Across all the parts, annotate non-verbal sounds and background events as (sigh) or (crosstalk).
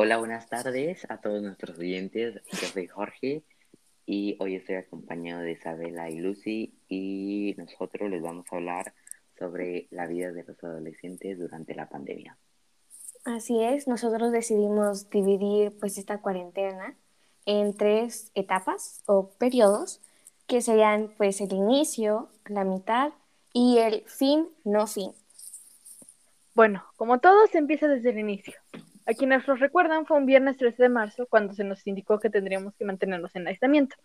Hola, buenas tardes a todos nuestros oyentes. Yo soy Jorge y hoy estoy acompañado de Isabela y Lucy y nosotros les vamos a hablar sobre la vida de los adolescentes durante la pandemia. Así es, nosotros decidimos dividir pues esta cuarentena en tres etapas o periodos que serían pues el inicio, la mitad y el fin, no fin. Bueno, como todo se empieza desde el inicio. A quienes nos recuerdan fue un viernes 13 de marzo cuando se nos indicó que tendríamos que mantenernos en aislamiento.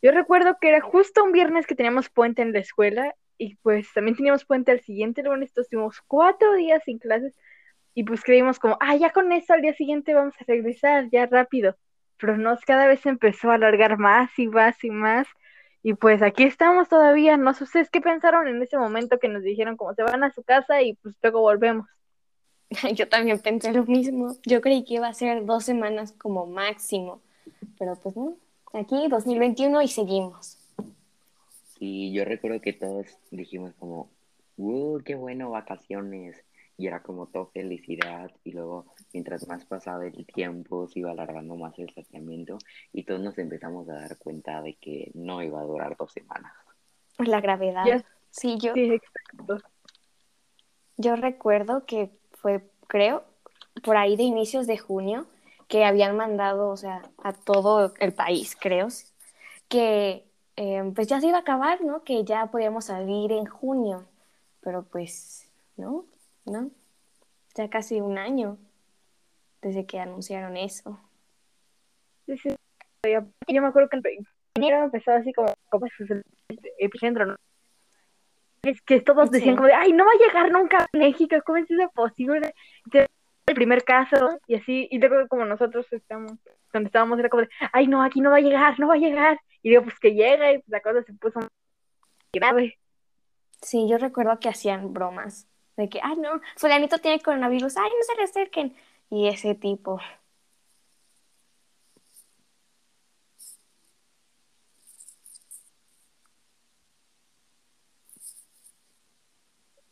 Yo recuerdo que era justo un viernes que teníamos puente en la escuela y pues también teníamos puente al siguiente lunes, estuvimos cuatro días sin clases y pues creímos como, ah, ya con eso al día siguiente vamos a regresar, ya rápido. Pero no, cada vez empezó a alargar más y más y más. Y pues aquí estamos todavía. No sé ustedes qué pensaron en ese momento que nos dijeron como se van a su casa y pues luego volvemos. (laughs) Yo también pensé lo mismo. Yo creí que iba a ser dos semanas como máximo, pero pues no. Aquí 2021 y seguimos. Sí, yo recuerdo que todos dijimos como, ¡uh, qué bueno, vacaciones! Y era como todo felicidad. Y luego, mientras más pasaba el tiempo, se iba alargando más el saciamiento. Y todos nos empezamos a dar cuenta de que no iba a durar dos semanas. La gravedad. Sí, yo. Sí, exacto. Yo recuerdo que fue, creo, por ahí de inicios de junio, que habían mandado, o sea, a todo el país, creo, que eh, pues ya se iba a acabar, ¿no? Que ya podíamos salir en junio, pero pues, ¿no? ¿No? Ya casi un año desde que anunciaron eso. Sí, sí. Yo me acuerdo que el enero empezó así como, como el epicentro, ¿no? Es que todos decían como de, ay, no va a llegar nunca a México, ¿cómo es eso posible? el primer caso y así, y luego como nosotros estamos, cuando estábamos era como de, ay, no, aquí no va a llegar, no va a llegar, y digo, pues que llega y la cosa se puso grave. Sí, yo recuerdo que hacían bromas de que, ay, no, fulanito tiene coronavirus, ay, no se le acerquen, y ese tipo.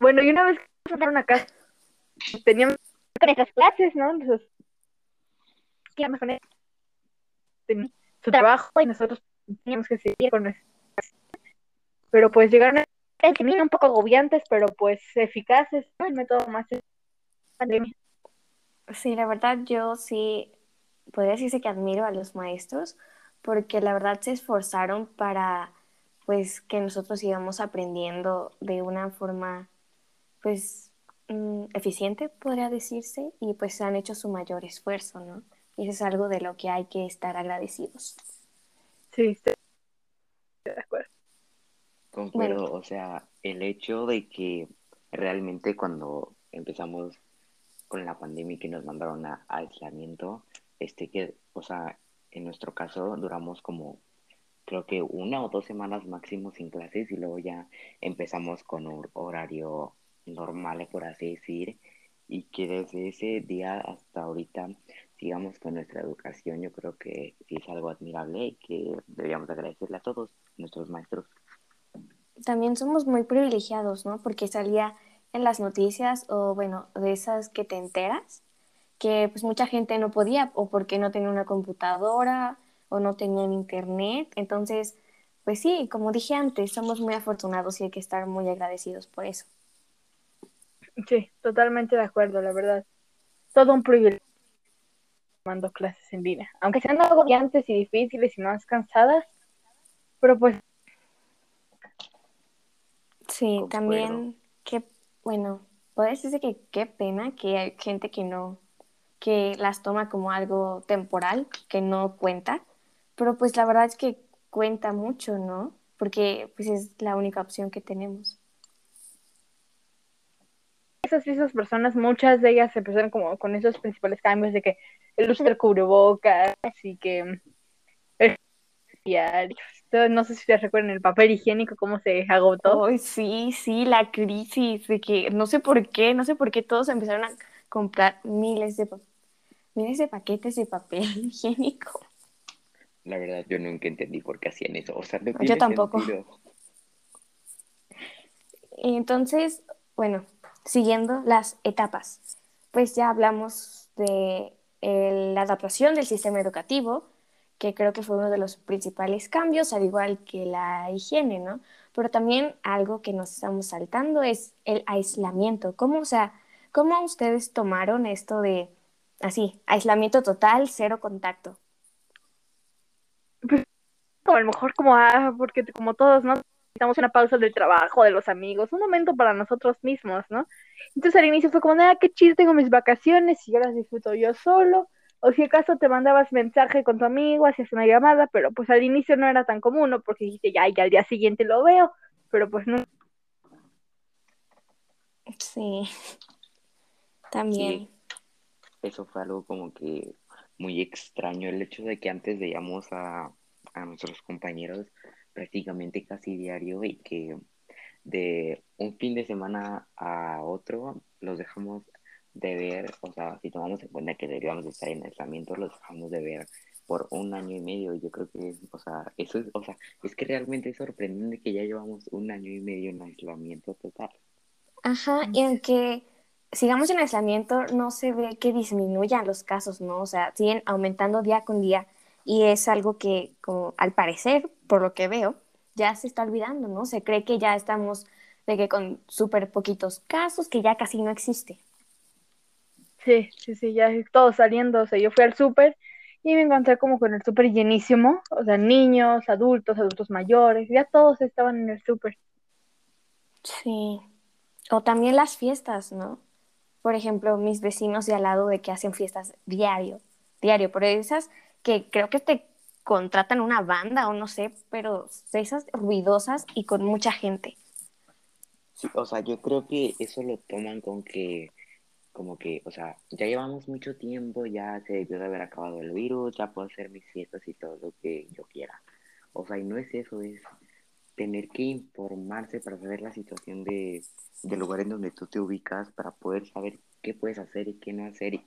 Bueno, y una vez que fueron acá, teníamos nuestras clases, ¿no? Entonces, ¿qué su trabajo y nosotros teníamos que seguir con nuestras Pero pues llegaron a un poco agobiantes, pero pues eficaces, ¿no? El método más pandemia. Sí, la verdad yo sí podría decirse que admiro a los maestros porque la verdad se esforzaron para pues que nosotros íbamos aprendiendo de una forma pues mm, eficiente, podría decirse, y pues han hecho su mayor esfuerzo, ¿no? Y eso es algo de lo que hay que estar agradecidos. Sí, estoy de acuerdo. Concuerdo, o sea, el hecho de que realmente cuando empezamos con la pandemia y que nos mandaron a, aislamiento, este que, o sea, en nuestro caso duramos como creo que una o dos semanas máximo sin clases y luego ya empezamos con un horario normales, por así decir, y que desde ese día hasta ahorita sigamos con nuestra educación, yo creo que sí es algo admirable y que deberíamos agradecerle a todos nuestros maestros. También somos muy privilegiados, ¿no? Porque salía en las noticias o, bueno, de esas que te enteras, que pues mucha gente no podía o porque no tenía una computadora o no tenían internet. Entonces, pues sí, como dije antes, somos muy afortunados y hay que estar muy agradecidos por eso. Sí, totalmente de acuerdo, la verdad. Todo un privilegio tomando clases en línea, aunque sean agobiantes y difíciles y más cansadas, pero pues... Sí, también, qué, bueno, puede decirse que qué pena que hay gente que no, que las toma como algo temporal, que no cuenta, pero pues la verdad es que cuenta mucho, ¿no? Porque pues es la única opción que tenemos esas, esas personas, muchas de ellas empezaron como con esos principales cambios de que el uso del cubrebocas y que no sé si te recuerdan el papel higiénico, cómo se agotó. sí, sí, la crisis de que no sé por qué, no sé por qué todos empezaron a comprar miles de, miles de paquetes de papel (laughs) higiénico. La verdad, yo nunca entendí por qué hacían eso. O sea, no yo tampoco. Entonces, bueno, siguiendo las etapas. Pues ya hablamos de la adaptación del sistema educativo, que creo que fue uno de los principales cambios, al igual que la higiene, ¿no? Pero también algo que nos estamos saltando es el aislamiento. ¿Cómo, o sea, cómo ustedes tomaron esto de, así, aislamiento total, cero contacto? Pues, a lo mejor como, ah, porque como todos, ¿no? Necesitamos una pausa del trabajo, de los amigos, un momento para nosotros mismos, ¿no? Entonces al inicio fue como, ah, qué chido, tengo mis vacaciones y yo las disfruto yo solo. O si acaso te mandabas mensaje con tu amigo, hacías una llamada, pero pues al inicio no era tan común, ¿no? Porque dijiste, ya, ya al día siguiente lo veo, pero pues no. Sí, también. Eso fue algo como que muy extraño, el hecho de que antes veíamos a, a nuestros compañeros prácticamente casi diario y que de un fin de semana a otro los dejamos de ver, o sea, si tomamos en cuenta que deberíamos estar en aislamiento, los dejamos de ver por un año y medio. Yo creo que, o sea, eso es, o sea, es que realmente es sorprendente que ya llevamos un año y medio en aislamiento total. Ajá, y aunque sigamos en aislamiento, no se ve que disminuyan los casos, ¿no? O sea, siguen aumentando día con día y es algo que, como al parecer, por lo que veo, ya se está olvidando, ¿no? Se cree que ya estamos de que con súper poquitos casos, que ya casi no existe. Sí, sí, sí, ya todo saliendo, o sea, yo fui al súper y me encontré como con el súper llenísimo, o sea, niños, adultos, adultos mayores, ya todos estaban en el súper. Sí, o también las fiestas, ¿no? Por ejemplo, mis vecinos de al lado de que hacen fiestas diario, diario, por esas que creo que te contratan una banda o no sé, pero esas ruidosas y con mucha gente. Sí, o sea, yo creo que eso lo toman con que como que, o sea, ya llevamos mucho tiempo, ya se debió de haber acabado el virus, ya puedo hacer mis fiestas y todo lo que yo quiera. O sea, y no es eso, es tener que informarse para saber la situación de, del lugar en donde tú te ubicas, para poder saber qué puedes hacer y qué no hacer.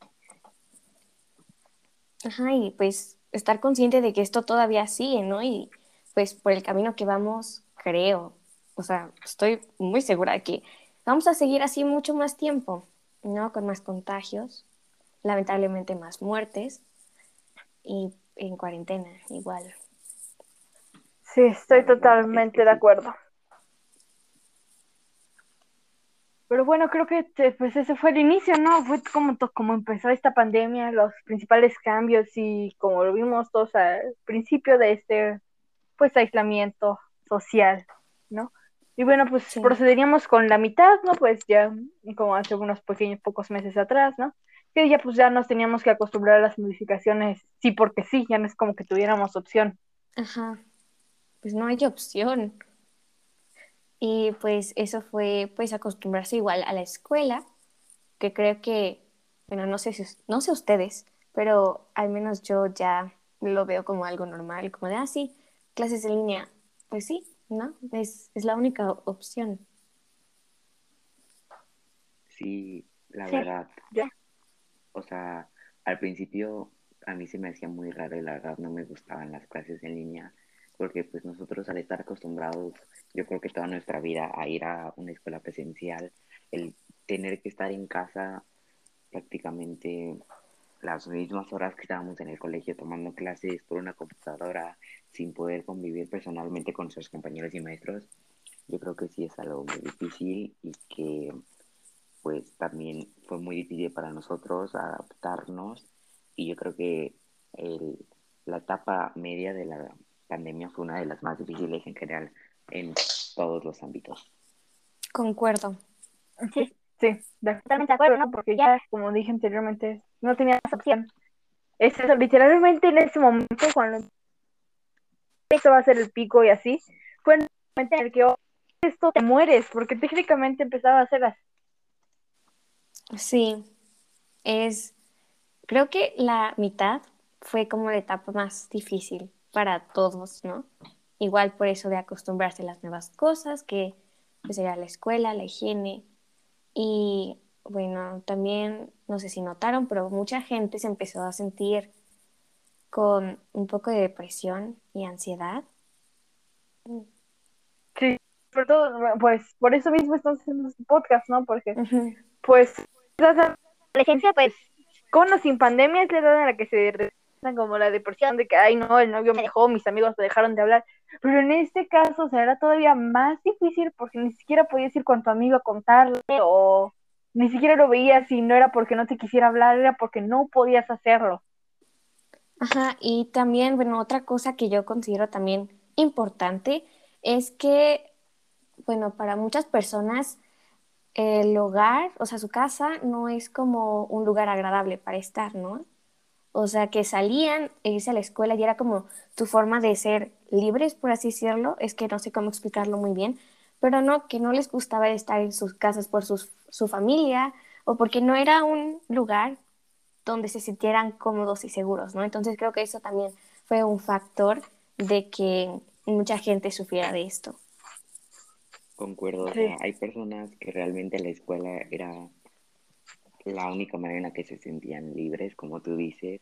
Ajá, y pues estar consciente de que esto todavía sigue, ¿no? Y pues por el camino que vamos, creo, o sea, estoy muy segura de que vamos a seguir así mucho más tiempo. ¿no? Con más contagios, lamentablemente más muertes y en cuarentena igual. Sí, estoy totalmente de acuerdo. Pero bueno, creo que pues ese fue el inicio, ¿no? Fue como, como empezó esta pandemia, los principales cambios y como lo vimos todos al principio de este pues aislamiento social, ¿no? Y bueno, pues procederíamos con la mitad, ¿no? Pues ya como hace unos pequeños pocos meses atrás, ¿no? Que ya pues ya nos teníamos que acostumbrar a las modificaciones, sí porque sí, ya no es como que tuviéramos opción. Ajá, pues no hay opción. Y pues eso fue pues acostumbrarse igual a la escuela, que creo que, bueno, no sé si, no sé ustedes, pero al menos yo ya lo veo como algo normal, como de, ah, sí, clases en línea, pues sí, ¿no? Es, la única opción. Sí, la verdad. O sea, al principio a mí se me hacía muy raro y la verdad no me gustaban las clases en línea porque pues nosotros al estar acostumbrados, yo creo que toda nuestra vida a ir a una escuela presencial, el tener que estar en casa prácticamente las mismas horas que estábamos en el colegio tomando clases por una computadora sin poder convivir personalmente con sus compañeros y maestros, yo creo que sí es algo muy difícil y que pues también fue muy difícil para nosotros adaptarnos. Y yo creo que el, la etapa media de la pandemia fue una de las más difíciles en general en todos los ámbitos. Concuerdo. Sí, sí, totalmente de acuerdo, ¿no? Porque ya, como dije anteriormente, no tenías opción. Es eso, literalmente en ese momento, cuando esto va a ser el pico y así, fue en el momento en el que oh, esto te mueres, porque técnicamente empezaba a ser así. Sí, es, creo que la mitad fue como la etapa más difícil para todos, ¿no? Igual por eso de acostumbrarse a las nuevas cosas, que pues era la escuela, la higiene, y bueno, también, no sé si notaron, pero mucha gente se empezó a sentir con un poco de depresión y ansiedad. Sí, por todo, pues por eso mismo estamos haciendo este podcast, ¿no? Porque, pues, la adolescencia, pues, con o sin pandemia es la edad en la que se como la depresión de que, ay, no, el novio me dejó, mis amigos me dejaron de hablar. Pero en este caso, era todavía más difícil porque ni siquiera podías ir con tu amigo a contarle o ni siquiera lo veías y no era porque no te quisiera hablar, era porque no podías hacerlo. Ajá, y también, bueno, otra cosa que yo considero también importante es que, bueno, para muchas personas el hogar, o sea, su casa no es como un lugar agradable para estar, ¿no? O sea, que salían e irse a la escuela y era como tu forma de ser libres, por así decirlo. Es que no sé cómo explicarlo muy bien, pero no, que no les gustaba estar en sus casas por su familia o porque no era un lugar donde se sintieran cómodos y seguros, ¿no? Entonces creo que eso también fue un factor de que mucha gente sufriera de esto. Concuerdo, hay personas que realmente la escuela era la única manera en la que se sentían libres, como tú dices,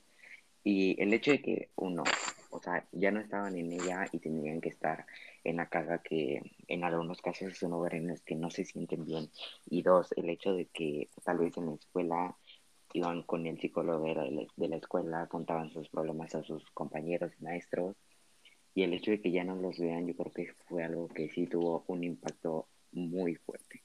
y el hecho de que uno, o sea, ya no estaban en ella y tenían que estar en la casa que en algunos casos es un lugar en los que no se sienten bien, y dos, el hecho de que tal vez en la escuela iban con el psicólogo de la escuela, contaban sus problemas a sus compañeros y maestros, y el hecho de que ya no los vean, yo creo que fue algo que sí tuvo un impacto muy fuerte.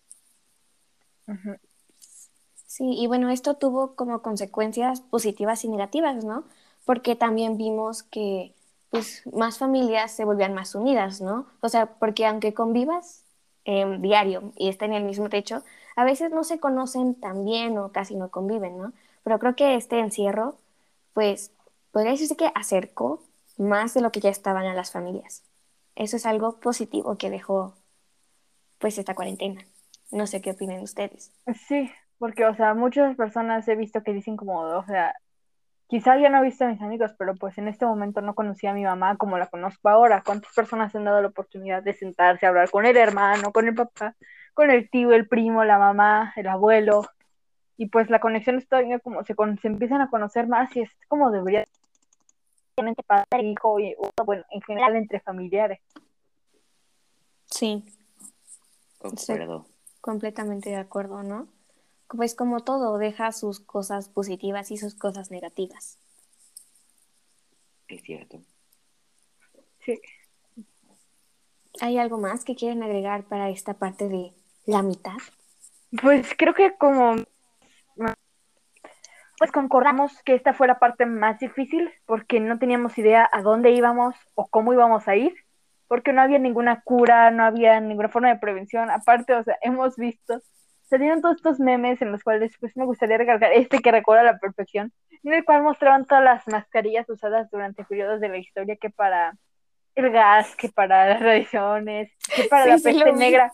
Sí, y bueno, esto tuvo como consecuencias positivas y negativas, ¿no? Porque también vimos que pues más familias se volvían más unidas, ¿no? O sea, porque aunque convivas eh, diario y estén en el mismo techo, a veces no se conocen tan bien o casi no conviven, ¿no? Pero creo que este encierro, pues, podría decirse que acercó más de lo que ya estaban a las familias. Eso es algo positivo que dejó, pues, esta cuarentena. No sé qué opinan ustedes. Sí, porque, o sea, muchas personas he visto que dicen como, o sea, quizá ya no he visto a mis amigos, pero pues en este momento no conocía a mi mamá como la conozco ahora. ¿Cuántas personas han dado la oportunidad de sentarse a hablar con el hermano, con el papá, con el tío, el primo, la mamá, el abuelo? Y pues la conexión está como se, se empiezan a conocer más y es como debería padre, hijo y bueno, en general entre familiares. Sí. Concuerdo. completamente de acuerdo, ¿no? Pues como todo, deja sus cosas positivas y sus cosas negativas. Es cierto. Sí. ¿Hay algo más que quieren agregar para esta parte de la mitad? Pues creo que como pues concordamos que esta fue la parte más difícil porque no teníamos idea a dónde íbamos o cómo íbamos a ir, porque no había ninguna cura, no había ninguna forma de prevención. Aparte, o sea, hemos visto salieron todos estos memes en los cuales pues me gustaría recargar este que recuerda a la perfección, en el cual mostraban todas las mascarillas usadas durante periodos de la historia que para el gas, que para las radiaciones, que para la peste negra.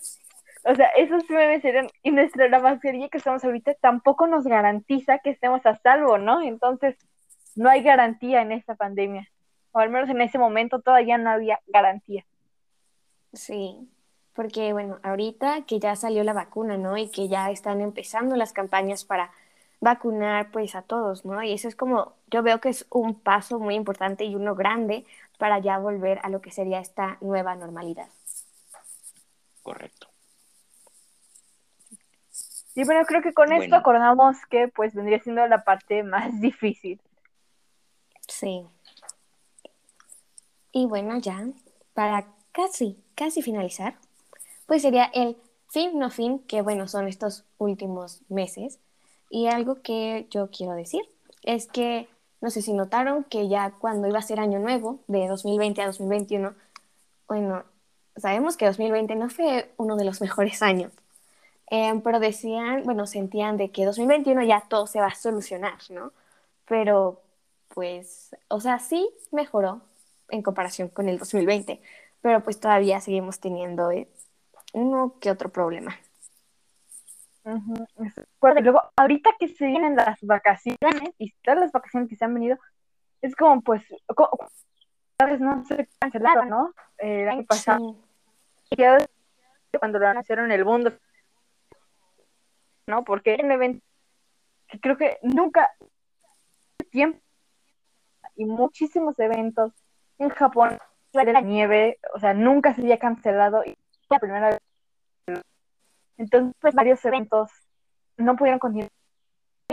O sea, esos memes eran, y nuestra la mascarilla que estamos ahorita tampoco nos garantiza que estemos a salvo, ¿no? Entonces, no hay garantía en esta pandemia. O al menos en ese momento todavía no había garantía. Sí, porque bueno, ahorita que ya salió la vacuna, ¿no? Y que ya están empezando las campañas para vacunar pues a todos, ¿no? Y eso es como, yo veo que es un paso muy importante y uno grande para ya volver a lo que sería esta nueva normalidad. Correcto. Y bueno, creo que con esto acordamos que pues vendría siendo la parte más (laughs) difícil. Sí. Y bueno, ya, para casi, casi finalizar, pues sería el fin, no fin, que bueno, son estos últimos meses. Y algo que yo quiero decir es que, no sé si notaron que ya cuando iba a ser año nuevo, de 2020 a 2021, bueno, sabemos que 2020 no fue uno de los mejores años, em, pero decían, bueno, sentían de que 2021 ya todo se va a solucionar, ¿no? Pero, pues, o sea, sí mejoró en comparación con el 2020, pero pues todavía seguimos teniendo eh, uno que otro problema. Luego, ahorita que se vienen las vacaciones y todas las vacaciones que se han venido, es como pues, vez no se cancelaron, ¿no? el año pasado. Cuando lo anunciaron en el mundo, ¿no? Porque era un evento que creo que nunca tiempo y muchísimos eventos en Japón la nieve, o sea, nunca se había cancelado y la primera vez. Entonces, pues, varios eventos no pudieron continuar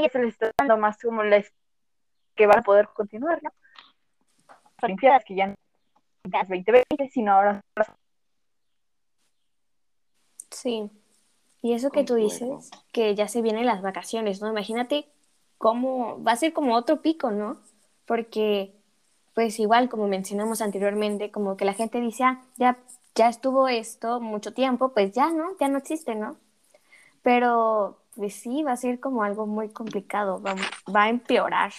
se les está dando más como les que van a poder continuar, ¿no? Olimpiadas que ya no es 2020, sino ahora. Sí. Y eso que tú dices, que ya se vienen las vacaciones, ¿no? Imagínate cómo va a ser como otro pico, ¿no? Porque, pues igual, como mencionamos anteriormente, como que la gente dice, ah, ya, ya estuvo esto mucho tiempo, pues ya, ¿no? Ya no existe, ¿no? Pero, pues sí, va a ser como algo muy complicado, va, va a empeorar,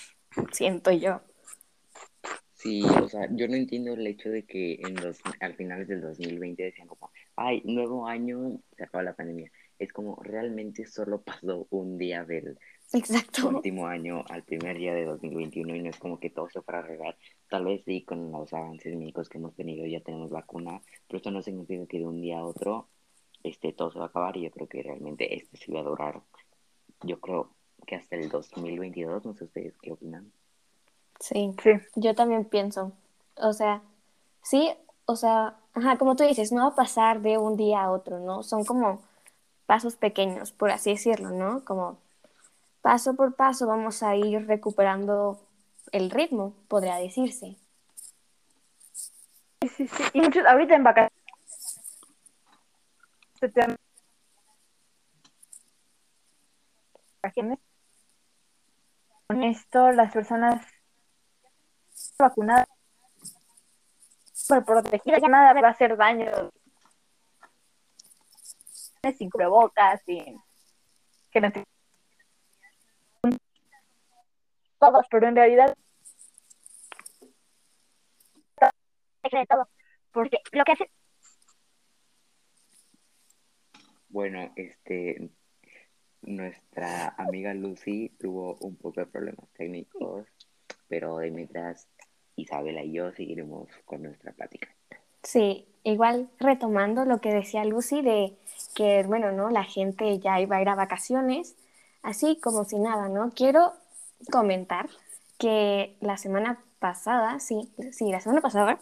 siento yo. Sí, o sea, yo no entiendo el hecho de que en los, al finales del 2020 decían como, ay, nuevo año, se acaba la pandemia. Es como realmente solo pasó un día del Exacto. último año al primer día de 2021 y no es como que todo se fuera a arreglar. Tal vez sí, con los avances médicos que hemos tenido ya tenemos vacuna, pero esto no significa que de un día a otro este, todo se va a acabar y yo creo que realmente este sí va a durar, yo creo que hasta el 2022, no sé ustedes qué opinan. Sí, yo también pienso. O sea, sí, o sea, ajá, como tú dices, no va a pasar de un día a otro, ¿no? Son como pasos pequeños, por así decirlo, ¿no? Como paso por paso vamos a ir recuperando el ritmo, podría decirse. Sí, sí, sí. Y muchos, ahorita en vacaciones. Con esto, las personas vacunada por protegida, ya nada va a hacer daño. Sin cubrebocas, sin que no te... todos, pero en realidad todo, porque lo que hace bueno, este nuestra amiga Lucy tuvo un poco de problemas técnicos, pero de mientras Isabela y yo seguiremos con nuestra plática. Sí, igual retomando lo que decía Lucy de que, bueno, ¿no? La gente ya iba a ir a vacaciones, así como si nada, ¿no? Quiero comentar que la semana pasada, sí, sí, la semana pasada,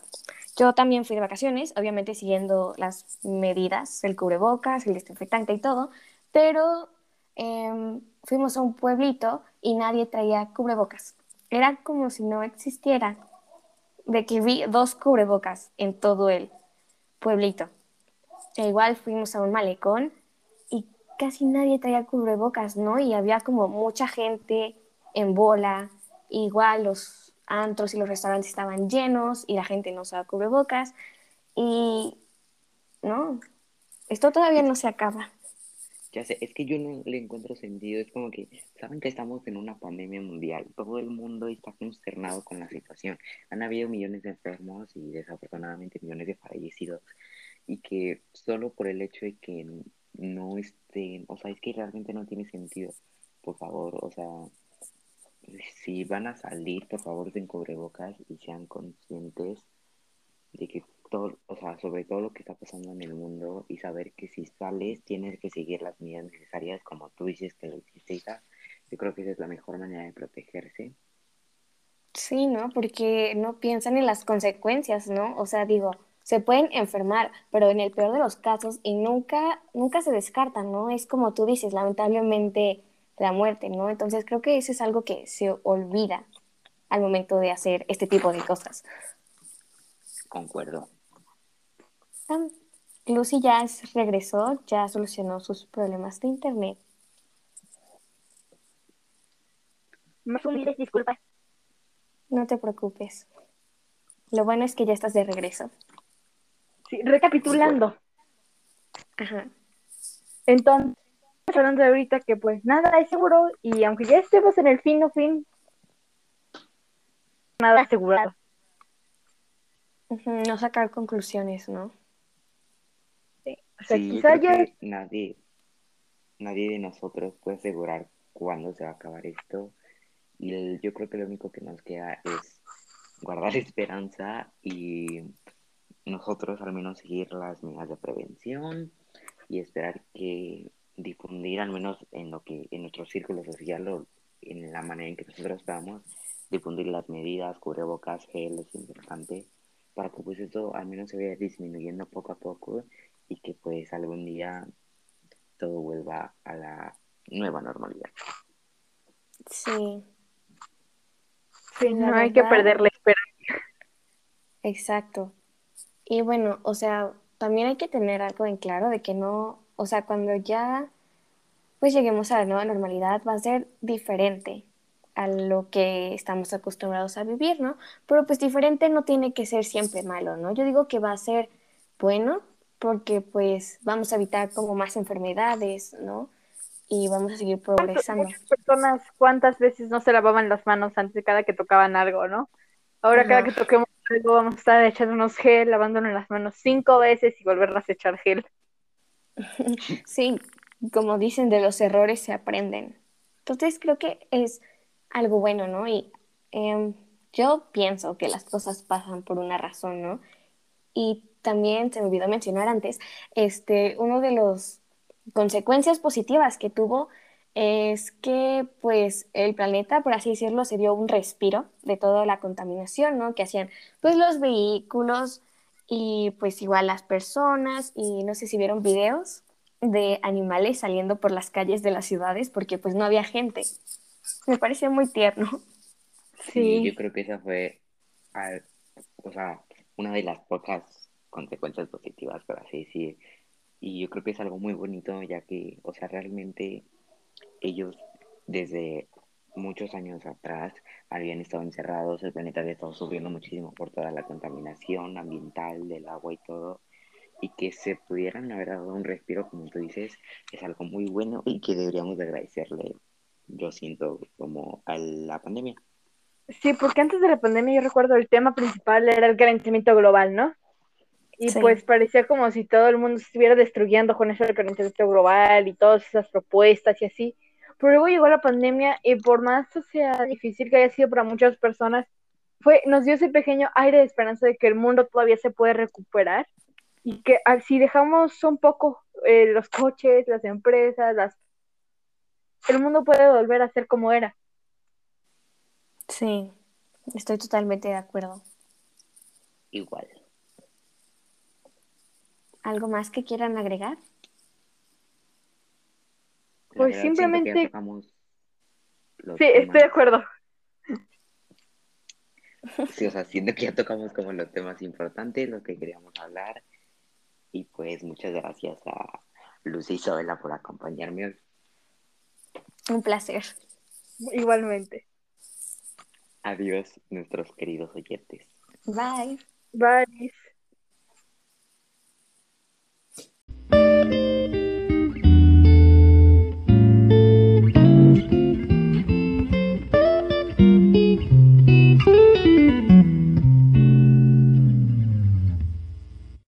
yo también fui de vacaciones, obviamente siguiendo las medidas, el cubrebocas, el desinfectante y todo, pero em, fuimos a un pueblito y nadie traía cubrebocas. Era como si no existiera de que vi dos cubrebocas en todo el pueblito. E igual fuimos a un malecón y casi nadie traía cubrebocas, ¿no? Y había como mucha gente en bola, igual los antros y los restaurantes estaban llenos y la gente no usaba cubrebocas y no, esto todavía no se acaba. Ya sé, es que yo no le encuentro sentido. Es como que, saben que estamos en una pandemia mundial. Todo el mundo está consternado con la situación. Han habido millones de enfermos y desafortunadamente millones de fallecidos. Y que solo por el hecho de que no estén, o sea, es que realmente no tiene sentido. Por favor, o sea, si van a salir, por favor, den cubrebocas y sean conscientes de que todo, o sea, sobre todo lo que está pasando en el mundo y saber que si sales tienes que seguir las medidas necesarias como tú dices que lo hiciste, yo creo que esa es la mejor manera de protegerse. Sí, ¿no? Porque no piensan en las consecuencias, ¿no? O sea, digo, se pueden enfermar, pero en el peor de los casos y nunca, nunca se descartan, ¿no? Es como tú dices, lamentablemente la muerte, ¿no? Entonces creo que eso es algo que se olvida al momento de hacer este tipo de cosas. Concuerdo. Lucy ya regresó, ya solucionó sus problemas de internet. Más humildes disculpas. No te preocupes. Lo bueno es que ya estás de regreso. Sí, recapitulando. Ajá. Entonces, hablando de ahorita que pues nada es seguro y aunque ya estemos en el fin o fin, nada asegurado. No sacar conclusiones, ¿no? Sí, nadie, nadie de nosotros puede asegurar cuándo se va a acabar esto. Y yo creo que lo único que nos queda es guardar (laughs) esperanza y nosotros al menos seguir las medidas de prevención y esperar que difundir al menos en lo que en nuestro círculo social o en la manera en que nosotros estamos difundir las medidas, cubrebocas, gel es importante para que pues esto al menos se vaya disminuyendo poco a poco y que pues algún día todo vuelva a la nueva normalidad. Sí. Sí, La no hay que perder la esperanza. Exacto. Y bueno, o sea, también hay que tener algo en claro de que no, o sea, cuando ya pues lleguemos a la nueva normalidad va a ser diferente a lo que estamos acostumbrados a vivir, ¿no? Pero pues diferente no tiene que ser siempre malo, ¿no? Yo digo que va a ser bueno porque pues vamos a evitar como más enfermedades, ¿no? Y vamos a seguir progresando. Muchas personas, ¿cuántas veces no se lavaban las manos antes de cada que tocaban algo, no? Ahora cada que toquemos algo vamos a estar echándonos gel, lavándonos las manos cinco veces y volverlas a echar gel. (laughs) Sí, como dicen, de los errores se aprenden. Entonces creo que es algo bueno, ¿no? Y em, yo pienso que las cosas pasan por una razón, ¿no? Y también se me olvidó mencionar antes, este, uno de los consecuencias positivas que tuvo es que pues el planeta, por así decirlo, se dio un respiro de toda la contaminación, ¿no? Que hacían pues los vehículos y pues igual las personas y no sé si vieron videos de animales saliendo por las calles de las ciudades porque pues no había gente. Me parece muy tierno. Sí, yo creo que esa fue, al- o sea, una de las pocas consecuencias positivas, por así decir. Y yo creo que es algo muy bonito, ya que, o sea, realmente ellos desde muchos años atrás habían estado encerrados, el planeta había estado sufriendo muchísimo por toda la contaminación ambiental del agua y todo, y que se pudieran haber dado un respiro, como tú dices, es algo muy bueno y que deberíamos de agradecerle, yo siento, como a la pandemia. Sí, porque antes de la pandemia yo recuerdo el tema principal era el calentamiento global, ¿no? Y Sí. pues parecía como si todo el mundo se estuviera destruyendo con eso del calentamiento global y todas esas propuestas y así. Pero luego llegó la pandemia y por más que sea difícil que haya sido para muchas personas, fue, nos dio ese pequeño aire de esperanza de que el mundo todavía se puede recuperar y que ah, si dejamos un poco eh, los coches, las empresas, las... el mundo puede volver a ser como era. Sí, estoy totalmente de acuerdo. Igual. ¿Algo más que quieran agregar? Pues simplemente- Sí, estoy de acuerdo. Sí, o sea, siento que ya tocamos como los temas importantes, lo que queríamos hablar. Y pues muchas gracias a Luz y Isabela por acompañarme hoy. Un placer. Igualmente. Adiós, nuestros queridos oyentes. Bye. Bye.